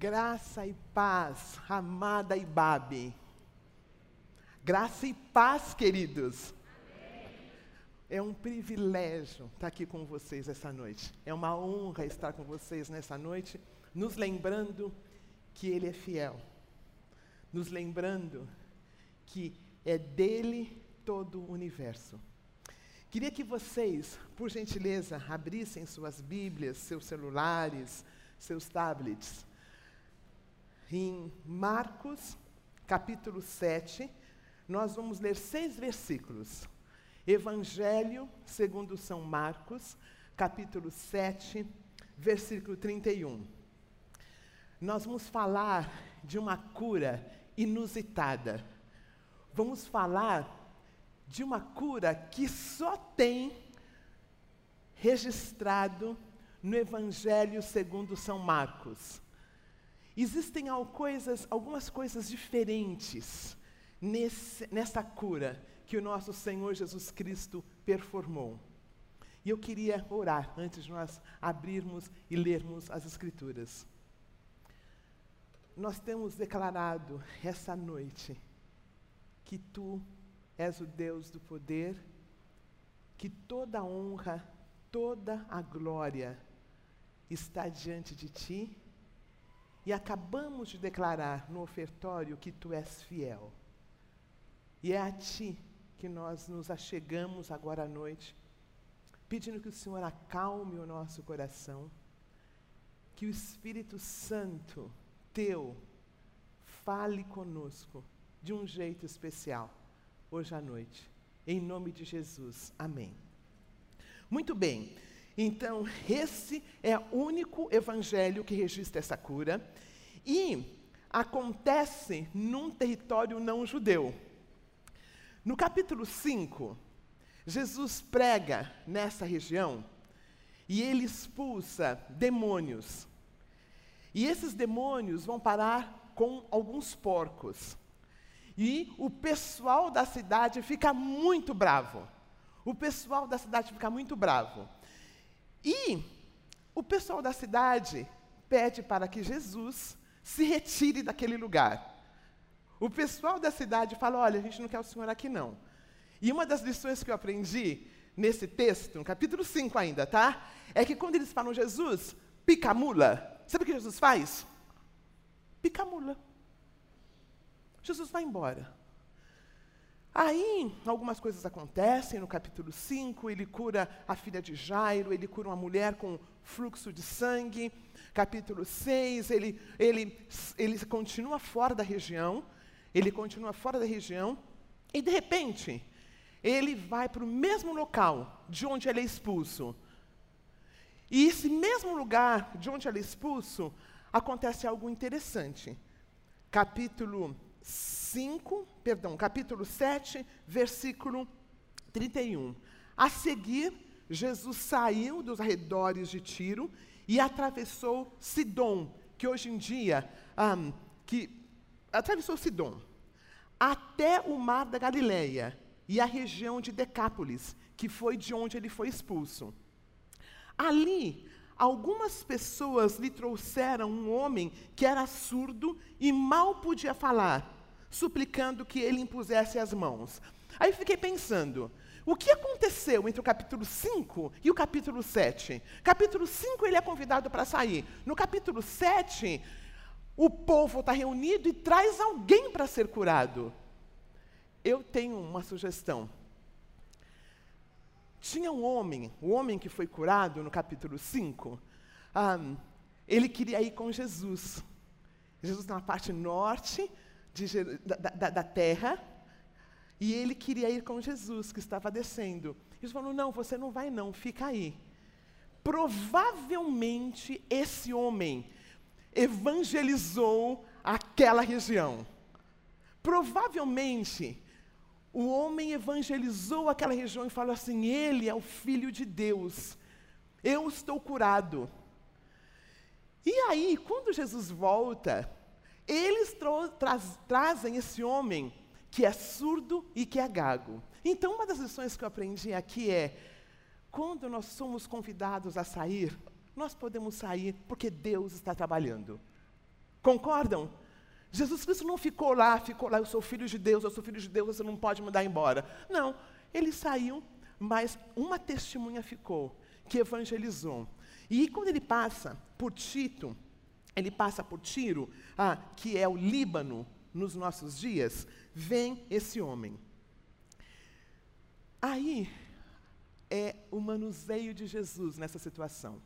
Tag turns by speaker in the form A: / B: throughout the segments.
A: Graça e paz, amada Ibabe. Graça e paz, queridos. É um privilégio estar aqui com vocês essa noite. É uma honra estar com vocês nessa noite, nos lembrando que Ele é fiel. Nos lembrando que é dele todo o universo. Queria que vocês, por gentileza, abrissem suas Bíblias, seus celulares, seus tablets em Marcos, capítulo 7, nós vamos ler seis versículos. Evangelho segundo São Marcos, capítulo 7, versículo 31. Nós vamos falar de uma cura inusitada. Vamos falar de uma cura que só tem registrado no Evangelho segundo São Marcos. Existem coisas, algumas coisas diferentes nesse, nessa cura que o nosso Senhor Jesus Cristo performou. E eu queria orar antes de nós abrirmos e lermos as Escrituras. Nós temos declarado essa noite que tu és o Deus do poder, que toda a honra, toda a glória está diante de ti e acabamos de declarar no ofertório que tu és fiel. E é a ti que nós nos achegamos agora à noite, pedindo que o Senhor acalme o nosso coração, que o Espírito Santo teu fale conosco de um jeito especial hoje à noite. Em nome de Jesus. Amém. Muito bem. Então, esse é o único evangelho que registra essa cura e acontece num território não judeu. No capítulo 5, Jesus prega nessa região e ele expulsa demônios. E esses demônios vão parar com alguns porcos. E o pessoal da cidade fica muito bravo. O pessoal da cidade fica muito bravo. E o pessoal da cidade pede para que Jesus se retire daquele lugar. O pessoal da cidade fala: olha, a gente não quer o senhor aqui não. E uma das lições que eu aprendi nesse texto, no capítulo 5 ainda, tá? É que quando eles falam Jesus, pica mula, sabe o que Jesus faz? Pica mula. Jesus vai embora. Aí, algumas coisas acontecem, no capítulo 5, ele cura a filha de Jairo, ele cura uma mulher com fluxo de sangue. Capítulo 6, ele, ele, ele continua fora da região, ele continua fora da região, e de repente, ele vai para o mesmo local de onde ele é expulso. E esse mesmo lugar de onde ele é expulso, acontece algo interessante. Capítulo 5, perdão, capítulo 7, versículo 31. A seguir, Jesus saiu dos arredores de Tiro e atravessou Sidom, que hoje em dia, um, que atravessou Sidom, até o mar da Galileia e a região de Decápolis, que foi de onde ele foi expulso. Ali, algumas pessoas lhe trouxeram um homem que era surdo e mal podia falar suplicando que ele impusesse as mãos. Aí fiquei pensando, o que aconteceu entre o capítulo 5 e o capítulo 7? Capítulo 5 ele é convidado para sair. No capítulo 7, o povo está reunido e traz alguém para ser curado. Eu tenho uma sugestão. Tinha um homem, o homem que foi curado no capítulo 5, um, ele queria ir com Jesus. Jesus na parte norte, de, da, da, da terra, e ele queria ir com Jesus, que estava descendo. Jesus falou: Não, você não vai, não, fica aí. Provavelmente esse homem evangelizou aquela região. Provavelmente o homem evangelizou aquela região e falou assim: Ele é o filho de Deus, eu estou curado. E aí, quando Jesus volta, eles tra trazem esse homem que é surdo e que é gago. Então, uma das lições que eu aprendi aqui é: quando nós somos convidados a sair, nós podemos sair porque Deus está trabalhando. Concordam? Jesus Cristo não ficou lá, ficou lá, eu sou filho de Deus, eu sou filho de Deus, você não pode mandar embora. Não, ele saiu, mas uma testemunha ficou, que evangelizou. E quando ele passa por Tito, ele passa por Tiro, ah, que é o Líbano nos nossos dias, vem esse homem. Aí é o manuseio de Jesus nessa situação.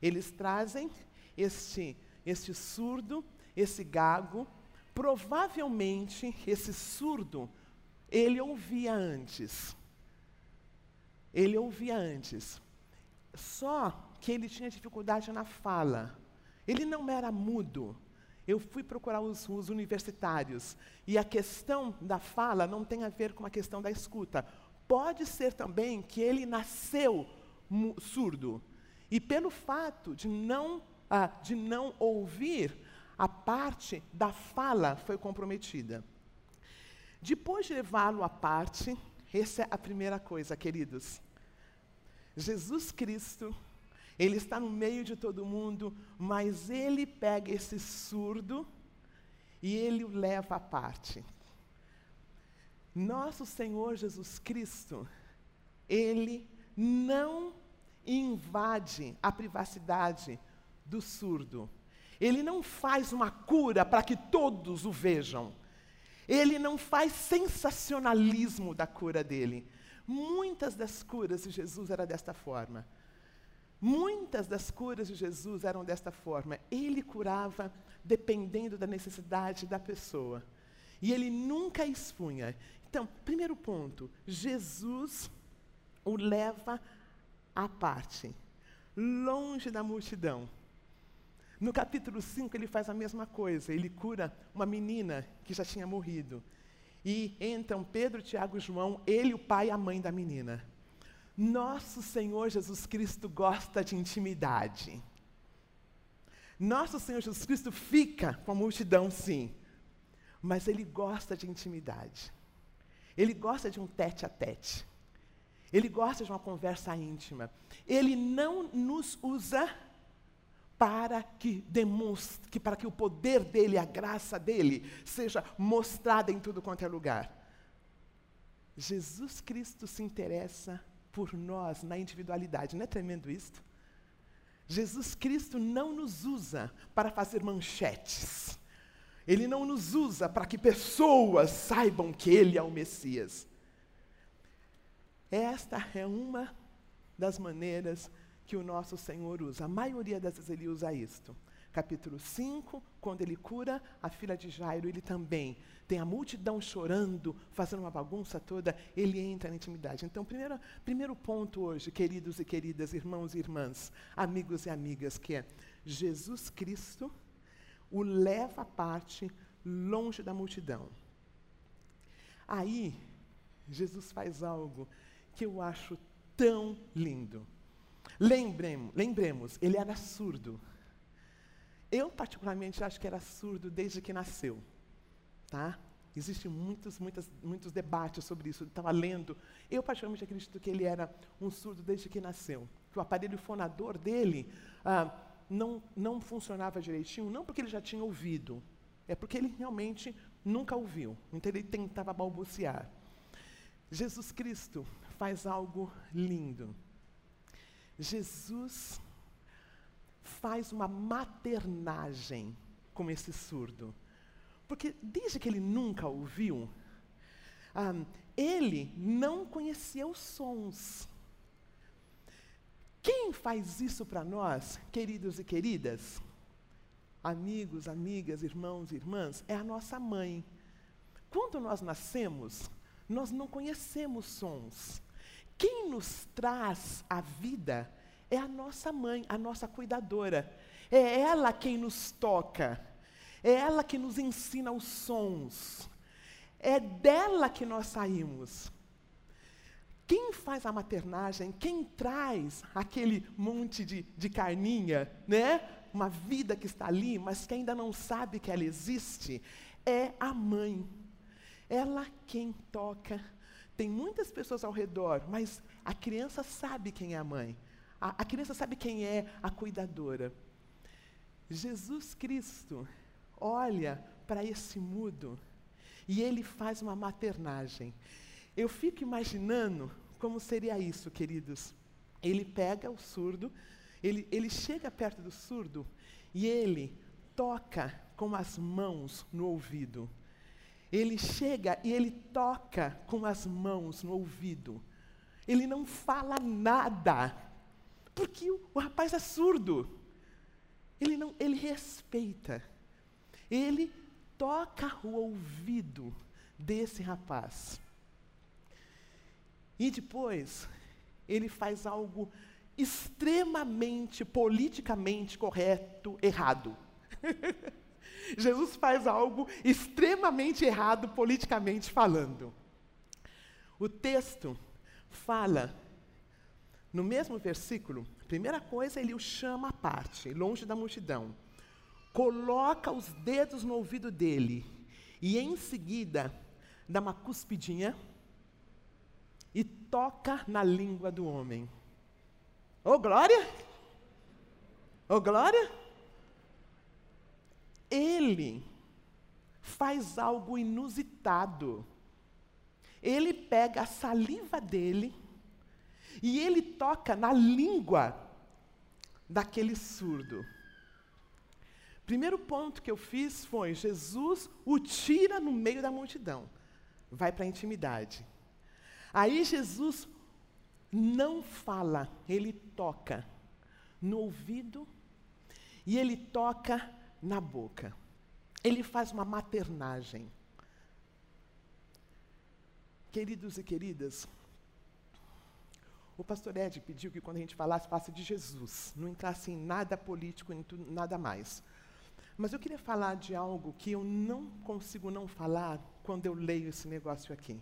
A: Eles trazem este, este surdo, esse gago, provavelmente esse surdo, ele ouvia antes. Ele ouvia antes. Só que ele tinha dificuldade na fala. Ele não era mudo. Eu fui procurar os, os, universitários e a questão da fala não tem a ver com a questão da escuta. Pode ser também que ele nasceu surdo e pelo fato de não, ah, de não ouvir, a parte da fala foi comprometida. Depois de levá-lo à parte, essa é a primeira coisa, queridos. Jesus Cristo ele está no meio de todo mundo, mas ele pega esse surdo e ele o leva à parte. Nosso Senhor Jesus Cristo, ele não invade a privacidade do surdo. Ele não faz uma cura para que todos o vejam. Ele não faz sensacionalismo da cura dele. Muitas das curas de Jesus era desta forma. Muitas das curas de Jesus eram desta forma. Ele curava dependendo da necessidade da pessoa. E ele nunca expunha. Então, primeiro ponto: Jesus o leva à parte, longe da multidão. No capítulo 5, ele faz a mesma coisa. Ele cura uma menina que já tinha morrido. E entram Pedro, Tiago e João, ele, o pai e a mãe da menina. Nosso Senhor Jesus Cristo gosta de intimidade. Nosso Senhor Jesus Cristo fica com a multidão, sim, mas Ele gosta de intimidade. Ele gosta de um tete a tete. Ele gosta de uma conversa íntima. Ele não nos usa para que demonstre, que para que o poder dele, a graça dele, seja mostrada em tudo quanto é lugar. Jesus Cristo se interessa por nós na individualidade. Não é tremendo isto? Jesus Cristo não nos usa para fazer manchetes. Ele não nos usa para que pessoas saibam que Ele é o Messias. Esta é uma das maneiras que o nosso Senhor usa. A maioria das vezes ele usa isto. Capítulo 5, quando ele cura a filha de Jairo, ele também tem a multidão chorando, fazendo uma bagunça toda, ele entra na intimidade. Então, primeiro, primeiro ponto hoje, queridos e queridas, irmãos e irmãs, amigos e amigas, que é Jesus Cristo o leva à parte longe da multidão. Aí, Jesus faz algo que eu acho tão lindo. Lembremos, lembremos, ele era surdo. Eu, particularmente, acho que era surdo desde que nasceu. Tá? Existem muitos, muitos, muitos debates sobre isso. Eu estava lendo. Eu, particularmente, acredito que ele era um surdo desde que nasceu. Que o aparelho fonador dele ah, não, não funcionava direitinho, não porque ele já tinha ouvido, é porque ele realmente nunca ouviu. Então, ele tentava balbuciar. Jesus Cristo faz algo lindo. Jesus faz uma maternagem com esse surdo. Porque desde que ele nunca ouviu, um, ele não conhecia os sons. Quem faz isso para nós, queridos e queridas? Amigos, amigas, irmãos e irmãs, é a nossa mãe. Quando nós nascemos, nós não conhecemos sons. Quem nos traz a vida é a nossa mãe, a nossa cuidadora. É ela quem nos toca. É ela que nos ensina os sons. É dela que nós saímos. Quem faz a maternagem, quem traz aquele monte de, de carninha, né? Uma vida que está ali, mas que ainda não sabe que ela existe, é a mãe. Ela quem toca. Tem muitas pessoas ao redor, mas a criança sabe quem é a mãe. A, a criança sabe quem é a cuidadora. Jesus Cristo olha para esse mudo e ele faz uma maternagem. Eu fico imaginando como seria isso, queridos. Ele pega o surdo, ele, ele chega perto do surdo e ele toca com as mãos no ouvido. Ele chega e ele toca com as mãos no ouvido. Ele não fala nada, porque o, rapaz é surdo. Ele não, ele respeita. Ele toca o ouvido desse rapaz. E depois, ele faz algo extremamente politicamente correto, errado. Jesus faz algo extremamente errado politicamente falando. O texto fala, no mesmo versículo, primeira coisa, ele o chama à parte, longe da multidão. Coloca os dedos no ouvido dele e em seguida dá uma cuspidinha e toca na língua do homem. Ô oh, glória! Ô oh, glória! Ele faz algo inusitado. Ele pega a saliva dele e ele toca na língua daquele surdo. Primeiro ponto que eu fiz foi: Jesus o tira no meio da multidão, vai para a intimidade. Aí Jesus não fala, ele toca no ouvido e ele toca na boca. Ele faz uma maternagem. Queridos e queridas, o pastor Ed pediu que quando a gente falasse, falasse de Jesus, não entrasse em nada político, em tudo, nada mais. Mas eu queria falar de algo que eu não consigo não falar quando eu leio esse negócio aqui.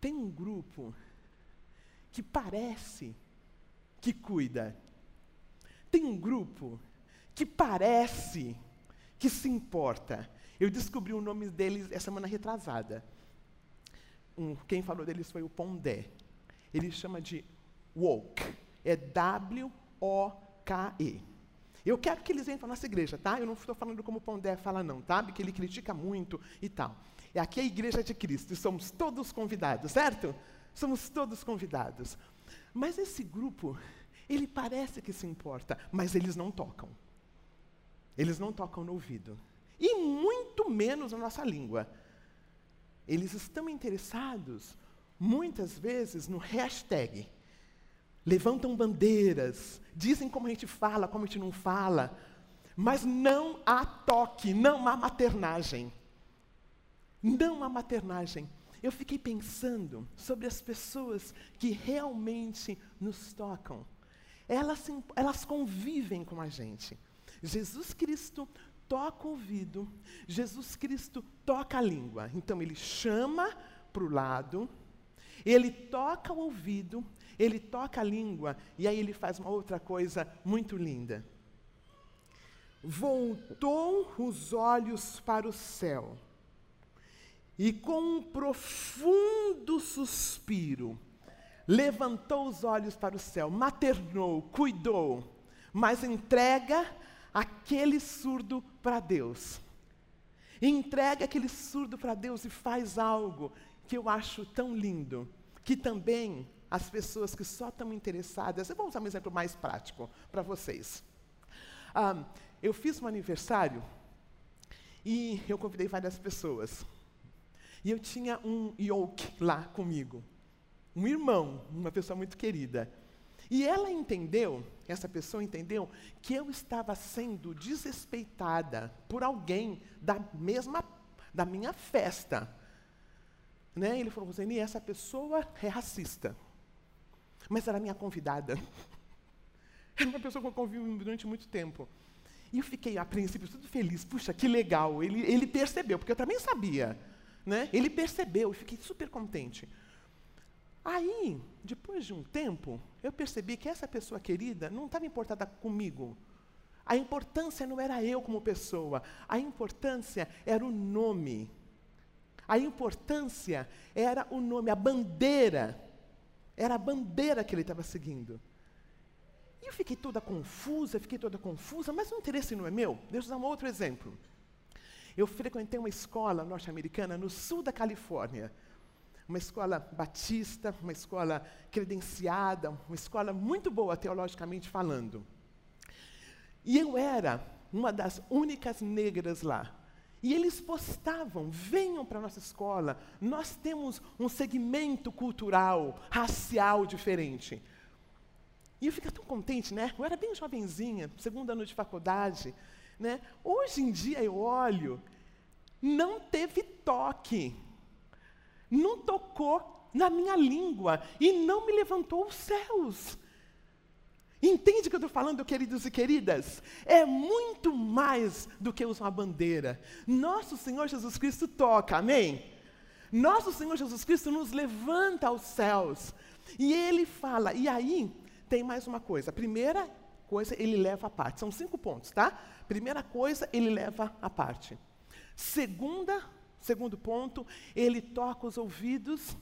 A: Tem um grupo que parece que cuida. Tem um grupo que parece que se importa. Eu descobri o nome deles essa semana retrasada. Um, quem falou deles foi o Pondé. Ele chama de Woke. É W-O-K-E. Eu quero que eles venham para a nossa igreja, tá? Eu não estou falando como o Pondé fala, não, tá? Porque ele critica muito e tal. É aqui a igreja de Cristo e somos todos convidados, certo? Somos todos convidados. Mas esse grupo, ele parece que se importa, mas eles não tocam. Eles não tocam no ouvido. E muito menos na nossa língua. Eles estão interessados, muitas vezes, no hashtag. Levantam bandeiras, dizem como a gente fala, como a gente não fala. Mas não há toque, não há maternagem. Não há maternagem. Eu fiquei pensando sobre as pessoas que realmente nos tocam. Elas, elas convivem com a gente. Jesus Cristo toca o ouvido, Jesus Cristo toca a língua. Então ele chama para o lado, ele toca o ouvido, ele toca a língua, e aí ele faz uma outra coisa muito linda. Voltou os olhos para o céu, e com um profundo suspiro, levantou os olhos para o céu, maternou, cuidou, mas entrega aquele surdo para Deus. Entrega aquele surdo para Deus e faz algo que eu acho tão lindo, que também as pessoas que só estão interessadas, eu vou usar um exemplo mais prático para vocês. Eu fiz um aniversário e eu convidei várias pessoas. E eu tinha um yoke lá comigo, um irmão, uma pessoa muito querida. E ela entendeu, essa pessoa entendeu, que eu estava sendo desrespeitada por alguém da mesma, da minha festa. Né? Ele falou, Zeni, essa pessoa é racista. Mas era minha convidada. Era uma pessoa que eu convivi durante muito tempo. E eu fiquei, a princípio, tudo feliz. Puxa, que legal. Ele, ele percebeu, porque eu também sabia. Né? Ele percebeu e fiquei super contente. Aí, depois de um tempo, eu percebi que essa pessoa querida não estava importada comigo. A importância não era eu como pessoa, a importância era o nome. A importância era o nome, a bandeira. Era a bandeira que ele estava seguindo. E eu fiquei toda confusa, fiquei toda confusa, mas o interesse não é meu. Deixa eu dar um outro exemplo. Eu frequentei uma escola norte-americana no sul da Califórnia. Uma escola batista, uma escola credenciada, uma escola muito boa teologicamente falando. E eu era uma das únicas negras lá. E eles postavam: venham para a nossa escola, nós temos um segmento cultural, racial diferente. E eu fiquei tão contente, né? Eu era bem jovenzinha, segundo ano de faculdade. Né? Hoje em dia eu olho, não teve toque, não tocou na minha língua e não me levantou os céus. Entende o que eu estou falando, queridos e queridas? É muito mais do que usar uma bandeira. Nosso Senhor Jesus Cristo toca, amém? Nosso Senhor Jesus Cristo nos levanta aos céus. E Ele fala, e aí tem mais uma coisa. Primeira coisa, Ele leva a parte. São cinco pontos, tá? Primeira coisa, Ele leva a parte. Segunda, segundo ponto, Ele toca os ouvidos.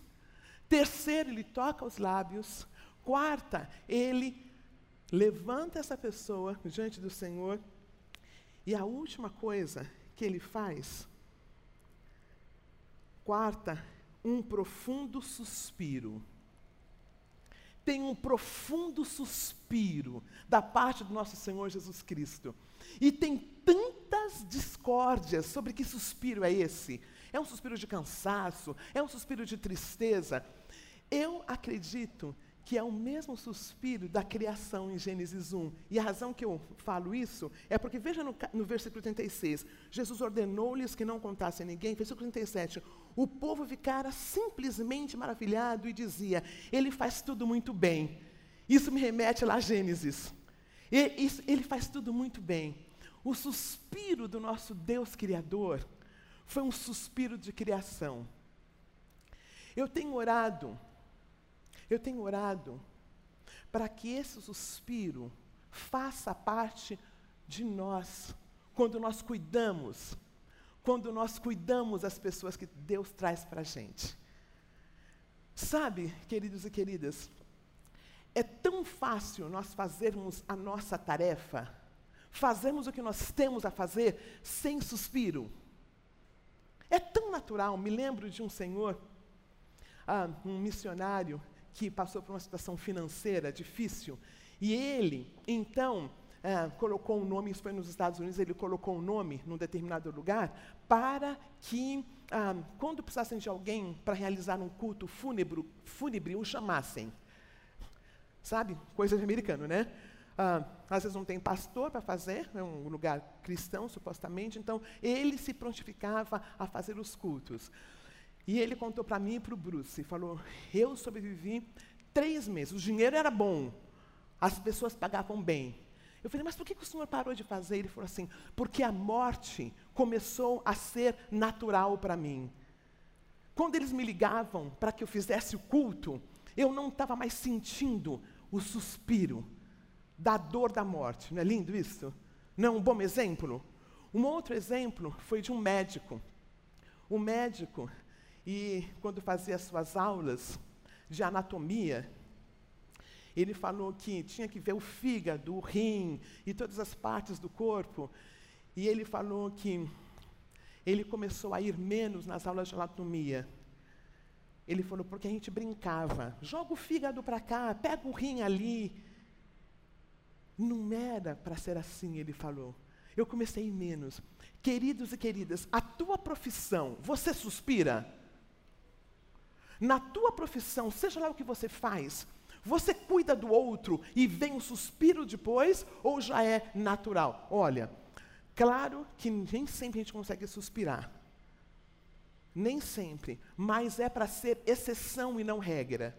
A: Terceiro, Ele toca os lábios. Quarta, Ele levanta essa pessoa diante do Senhor. E a última coisa que ele faz, quarta, um profundo suspiro. Tem um profundo suspiro da parte do nosso Senhor Jesus Cristo. E tem tantas discórdias sobre que suspiro é esse. É um suspiro de cansaço, é um suspiro de tristeza. Eu acredito que é o mesmo suspiro da criação em Gênesis 1. E a razão que eu falo isso é porque, veja no, no versículo 36, Jesus ordenou-lhes que não contassem a ninguém. Versículo 37, o povo ficara simplesmente maravilhado e dizia: Ele faz tudo muito bem. Isso me remete lá a Gênesis. Isso, ele faz tudo muito bem. O suspiro do nosso Deus Criador foi um suspiro de criação. Eu tenho orado eu tenho orado para que esse suspiro faça parte de nós, quando nós cuidamos, quando nós cuidamos das pessoas que Deus traz para a gente. Sabe, queridos e queridas, é tão fácil nós fazermos a nossa tarefa, fazermos o que nós temos a fazer sem suspiro. É tão natural. Me lembro de um senhor, ah, um missionário, que passou por uma situação financeira difícil, e ele, então, é, colocou um nome, isso foi nos Estados Unidos, ele colocou um nome num determinado lugar, para que, ah, quando precisassem de alguém para realizar um culto fúnebre, fúnebre, o chamassem. Sabe? Coisa de americano, né? Ah, às vezes não tem pastor para fazer, é um lugar cristão, supostamente, então ele se prontificava a fazer os cultos. E ele contou para mim e para o Bruce, falou, eu sobrevivi três meses, o dinheiro era bom, as pessoas pagavam bem. Eu falei, mas por que, que o senhor parou de fazer? Ele falou assim, porque a morte começou a ser natural para mim. Quando eles me ligavam para que eu fizesse o culto, eu não estava mais sentindo o suspiro da dor da morte. Não é lindo isso? Não é um bom exemplo? Um outro exemplo foi de um médico. O médico e quando fazia suas aulas de anatomia, ele falou que tinha que ver o fígado, o rim e todas as partes do corpo. E ele falou que ele começou a ir menos nas aulas de anatomia. Ele falou, porque a gente brincava, joga o fígado para cá, pega o rim ali. Não era para ser assim, ele falou. Eu comecei menos. Queridos e queridas, a tua profissão, você suspira? Na tua profissão, seja lá o que você faz, você cuida do outro e vem um suspiro depois ou já é natural? Olha, claro que nem sempre a gente consegue suspirar. Nem sempre, mas é para ser exceção e não regra.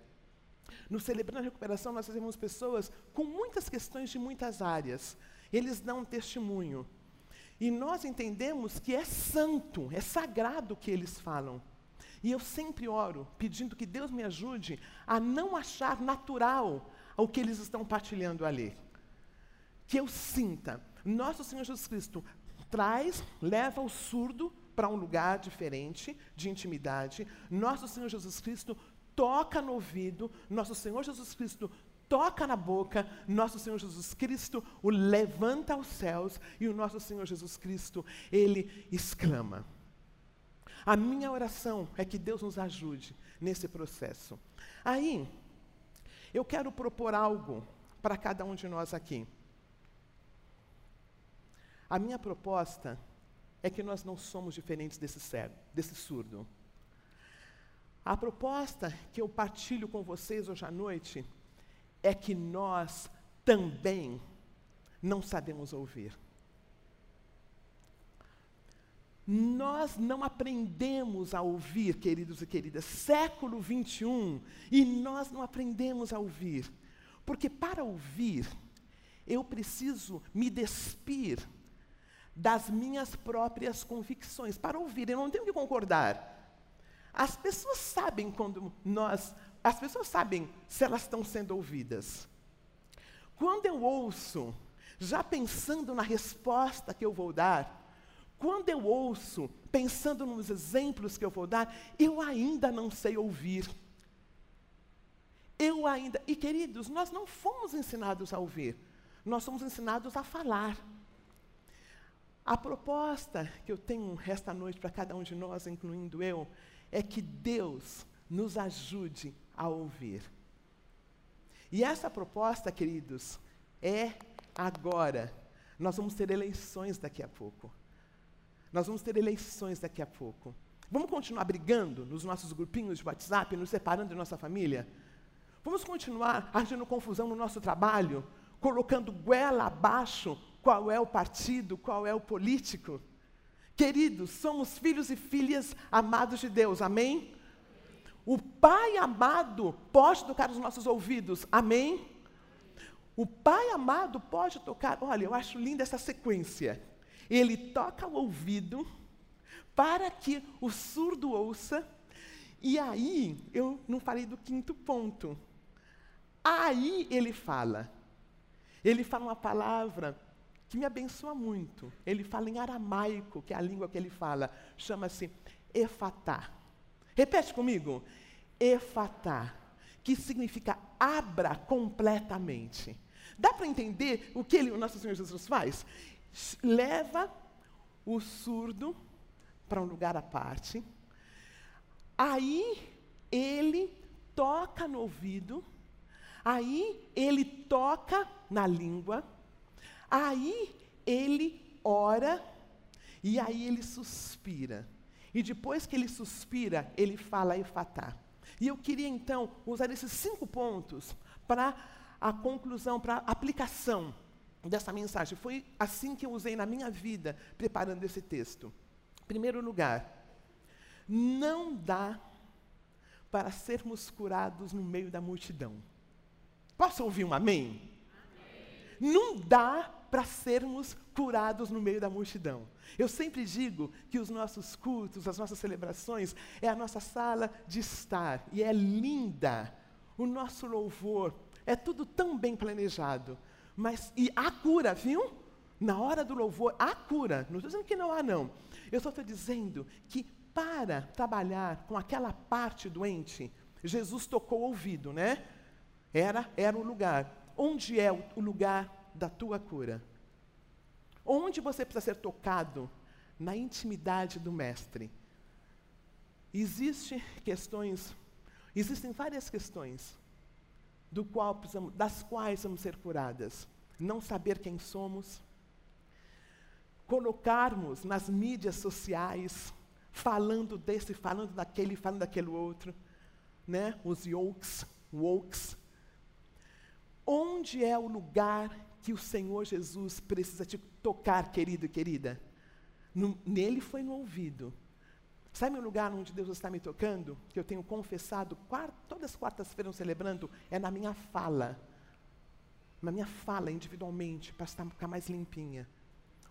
A: No Celebrando a Recuperação, nós fazemos pessoas com muitas questões de muitas áreas. Eles dão um testemunho. E nós entendemos que é santo, é sagrado o que eles falam. E eu sempre oro, pedindo que Deus me ajude a não achar natural o que eles estão partilhando ali. Que eu sinta, nosso Senhor Jesus Cristo traz, leva o surdo para um lugar diferente de intimidade. Nosso Senhor Jesus Cristo toca no ouvido, nosso Senhor Jesus Cristo toca na boca, nosso Senhor Jesus Cristo o levanta aos céus e o nosso Senhor Jesus Cristo, ele exclama. A minha oração é que Deus nos ajude nesse processo. Aí, eu quero propor algo para cada um de nós aqui. A minha proposta é que nós não somos diferentes desse cego, desse surdo. A proposta que eu partilho com vocês hoje à noite é que nós também não sabemos ouvir. Nós não aprendemos a ouvir, queridos e queridas, século 21, e nós não aprendemos a ouvir. Porque para ouvir, eu preciso me despir das minhas próprias convicções. Para ouvir, eu não tenho que concordar. As pessoas sabem quando nós, as pessoas sabem se elas estão sendo ouvidas. Quando eu ouço, já pensando na resposta que eu vou dar, quando eu ouço, pensando nos exemplos que eu vou dar, eu ainda não sei ouvir. Eu ainda. E queridos, nós não fomos ensinados a ouvir, nós somos ensinados a falar. A proposta que eu tenho esta noite para cada um de nós, incluindo eu, é que Deus nos ajude a ouvir. E essa proposta, queridos, é agora. Nós vamos ter eleições daqui a pouco. Nós vamos ter eleições daqui a pouco. Vamos continuar brigando nos nossos grupinhos de WhatsApp, nos separando de nossa família? Vamos continuar agindo confusão no nosso trabalho, colocando goela abaixo qual é o partido, qual é o político? Queridos, somos filhos e filhas amados de Deus, amém? O Pai amado pode tocar os nossos ouvidos, amém? O Pai amado pode tocar, olha, eu acho linda essa sequência. Ele toca o ouvido para que o surdo ouça, e aí, eu não falei do quinto ponto. Aí ele fala. Ele fala uma palavra que me abençoa muito. Ele fala em aramaico, que é a língua que ele fala, chama-se efatá. Repete comigo. Efatá, que significa abra completamente. Dá para entender o que ele, o nosso Senhor Jesus faz? Leva o surdo para um lugar à parte. Aí ele toca no ouvido, aí ele toca na língua, Aí ele ora e aí ele suspira. E depois que ele suspira, ele fala efatá. E eu queria então usar esses cinco pontos para a conclusão, para a aplicação dessa mensagem. Foi assim que eu usei na minha vida, preparando esse texto. Primeiro lugar, não dá para sermos curados no meio da multidão. Posso ouvir um amém? amém. Não dá para sermos curados no meio da multidão. Eu sempre digo que os nossos cultos, as nossas celebrações, é a nossa sala de estar, e é linda. O nosso louvor, é tudo tão bem planejado. Mas, e há cura, viu? Na hora do louvor, há cura. Não estou dizendo que não há, não. Eu só estou dizendo que para trabalhar com aquela parte doente, Jesus tocou o ouvido, né? Era, era o lugar. Onde é o lugar da tua cura. Onde você precisa ser tocado? Na intimidade do Mestre. Existem questões, existem várias questões do qual precisamos, das quais vamos ser curadas. Não saber quem somos, colocarmos nas mídias sociais, falando desse, falando daquele, falando daquele outro, né? Os yokes, wokes. Onde é o lugar que o Senhor Jesus precisa te tocar, querido e querida. No, nele foi no ouvido. Sabe um lugar onde Deus está me tocando? Que eu tenho confessado quart, todas as quartas-feiras celebrando? É na minha fala. Na minha fala individualmente, para ficar mais limpinha.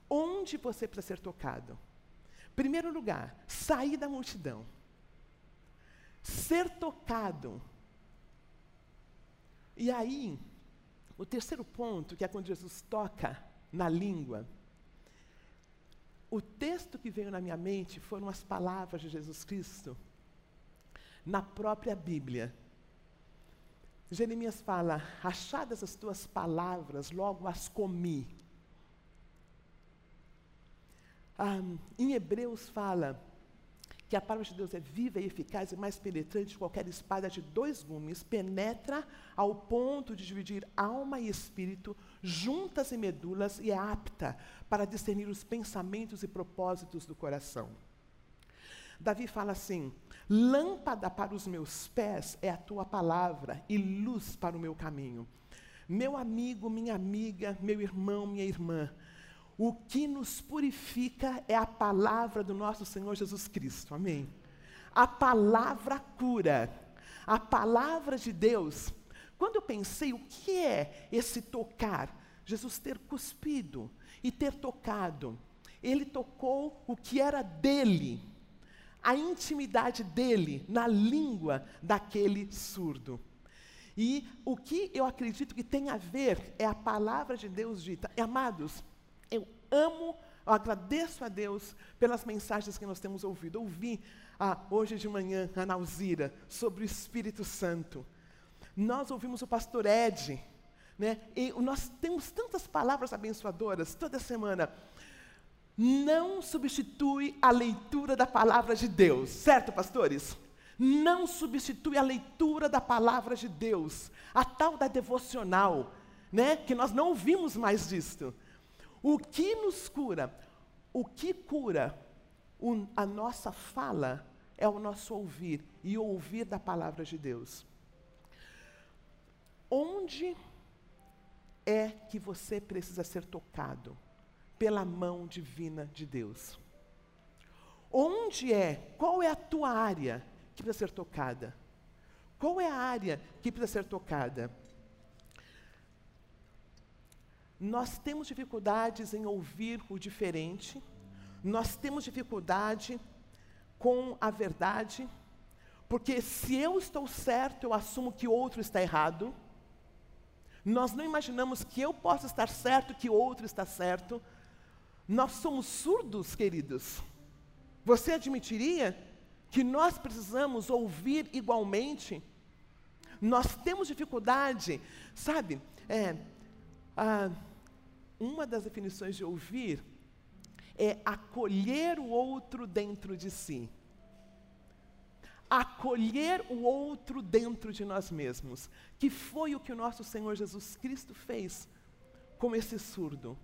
A: Onde você precisa ser tocado? Primeiro lugar, sair da multidão. Ser tocado. E aí, o terceiro ponto, que é quando Jesus toca na língua, o texto que veio na minha mente foram as palavras de Jesus Cristo na própria Bíblia. Jeremias fala: Achadas as tuas palavras, logo as comi. Ah, em Hebreus fala que a palavra de Deus é viva e eficaz e mais penetrante que qualquer espada de dois gumes, penetra ao ponto de dividir alma e espírito, juntas e medulas, e é apta para discernir os pensamentos e propósitos do coração. Davi fala assim: Lâmpada para os meus pés é a tua palavra e luz para o meu caminho. Meu amigo, minha amiga, meu irmão, minha irmã, o que nos purifica é a palavra do nosso Senhor Jesus Cristo. Amém. A palavra cura. A palavra de Deus. Quando eu pensei o que é esse tocar, Jesus ter cuspido e ter tocado, ele tocou o que era dele, a intimidade dele na língua daquele surdo. E o que eu acredito que tem a ver é a palavra de Deus dita. Amados, amo, eu agradeço a Deus pelas mensagens que nós temos ouvido. Ouvi ah, hoje de manhã a Nauzira sobre o Espírito Santo. Nós ouvimos o pastor Ed, né? E nós temos tantas palavras abençoadoras toda semana. Não substitui a leitura da palavra de Deus, certo, pastores? Não substitui a leitura da palavra de Deus, a tal da devocional, né? Que nós não ouvimos mais disto. O que nos cura? O que cura o, a nossa fala é o nosso ouvir e ouvir da palavra de Deus. Onde é que você precisa ser tocado pela mão divina de Deus? Onde é? Qual é a tua área que precisa ser tocada? Qual é a área que precisa ser tocada? Nós temos dificuldades em ouvir o diferente, nós temos dificuldade com a verdade, porque se eu estou certo, eu assumo que outro está errado. Nós não imaginamos que eu possa estar certo, que outro está certo. Nós somos surdos, queridos. Você admitiria que nós precisamos ouvir igualmente? Nós temos dificuldade, sabe? É, ah, uma das definições de ouvir é acolher o outro dentro de si. Acolher o outro dentro de nós mesmos, que foi o que o nosso Senhor Jesus Cristo fez com esse surdo.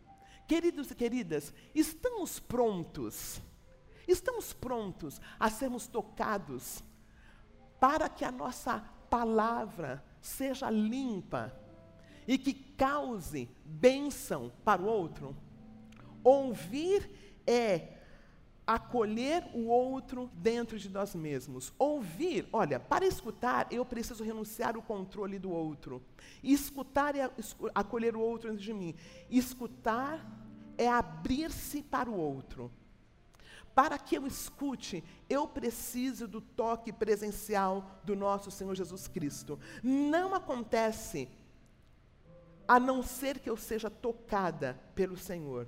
A: Queridos e queridas, estamos prontos, estamos prontos a sermos tocados para que a nossa palavra seja limpa e que cause bênção para o outro. Ouvir é acolher o outro dentro de nós mesmos. Ouvir, olha, para escutar eu preciso renunciar o controle do outro. Escutar é acolher o outro dentro de mim. Escutar é abrir-se para o outro. Para que eu escute, eu preciso do toque presencial do nosso Senhor Jesus Cristo. Não acontece a não ser que eu seja tocada pelo Senhor.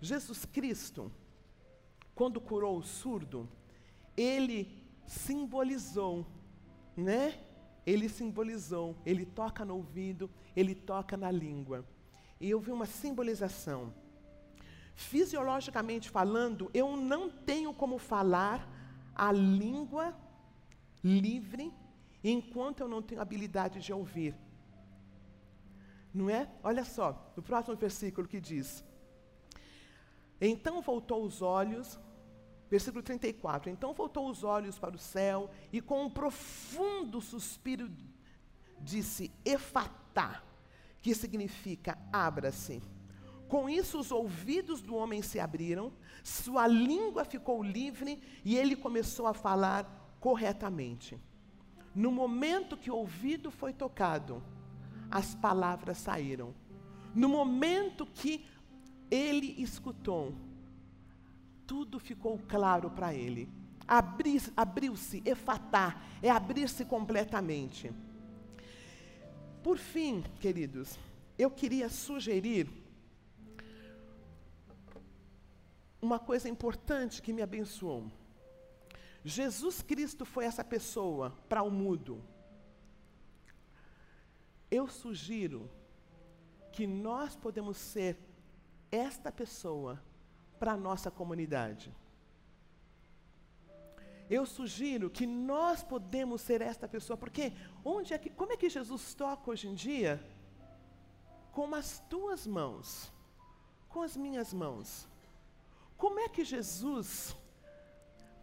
A: Jesus Cristo, quando curou o surdo, ele simbolizou, né? Ele simbolizou, ele toca no ouvido, ele toca na língua. E eu vi uma simbolização. Fisiologicamente falando, eu não tenho como falar a língua livre enquanto eu não tenho habilidade de ouvir. Não é? Olha só, no próximo versículo que diz: Então voltou os olhos, versículo 34. Então voltou os olhos para o céu e com um profundo suspiro disse: Efatá, que significa abra-se. Com isso, os ouvidos do homem se abriram, sua língua ficou livre e ele começou a falar corretamente. No momento que o ouvido foi tocado, as palavras saíram. No momento que ele escutou, tudo ficou claro para ele. Abriu-se, efatá, é abrir-se completamente. Por fim, queridos, eu queria sugerir uma coisa importante que me abençoou. Jesus Cristo foi essa pessoa para o mudo Eu sugiro que nós podemos ser esta pessoa para a nossa comunidade. Eu sugiro que nós podemos ser esta pessoa, porque onde é que, como é que Jesus toca hoje em dia? Com as tuas mãos, com as minhas mãos. Como é que Jesus,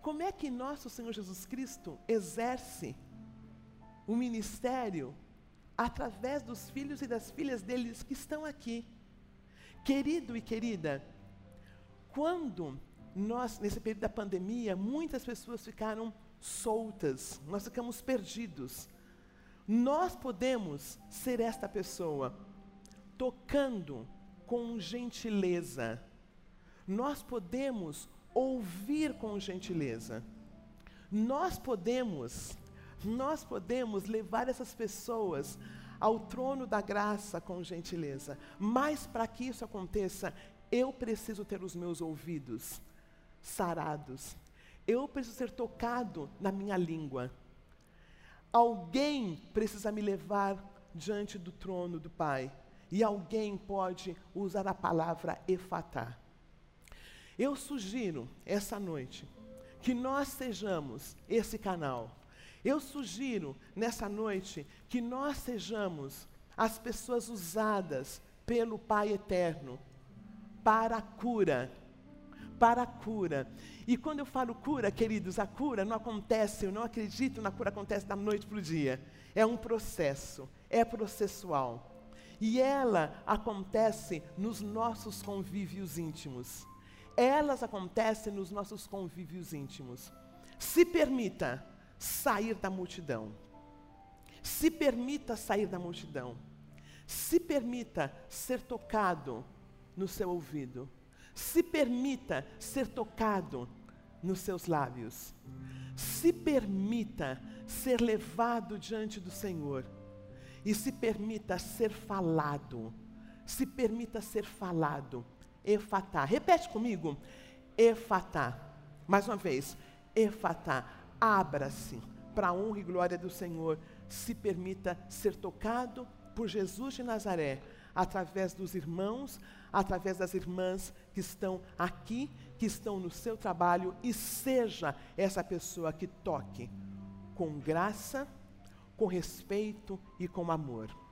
A: como é que nosso Senhor Jesus Cristo exerce o ministério através dos filhos e das filhas deles que estão aqui? Querido e querida, quando nós, nesse período da pandemia, muitas pessoas ficaram soltas, nós ficamos perdidos. Nós podemos ser esta pessoa, tocando com gentileza. Nós podemos ouvir com gentileza. Nós podemos, nós podemos levar essas pessoas ao trono da graça com gentileza. Mas para que isso aconteça, eu preciso ter os meus ouvidos sarados. Eu preciso ser tocado na minha língua. Alguém precisa me levar diante do trono do Pai. E alguém pode usar a palavra efatá. Eu sugiro essa noite que nós sejamos esse canal. Eu sugiro nessa noite que nós sejamos as pessoas usadas pelo Pai eterno para a cura para a cura. E quando eu falo cura, queridos, a cura não acontece, eu não acredito na cura acontece da noite para o dia. É um processo, é processual. E ela acontece nos nossos convívios íntimos. Elas acontecem nos nossos convívios íntimos. Se permita sair da multidão. Se permita sair da multidão. Se permita ser tocado no seu ouvido se permita ser tocado nos seus lábios. Se permita ser levado diante do Senhor. E se permita ser falado. Se permita ser falado. Efatá. Repete comigo. Efatá. Mais uma vez. Efatá. Abra-se para a honra e glória do Senhor. Se permita ser tocado por Jesus de Nazaré através dos irmãos, através das irmãs que estão aqui, que estão no seu trabalho, e seja essa pessoa que toque com graça, com respeito e com amor.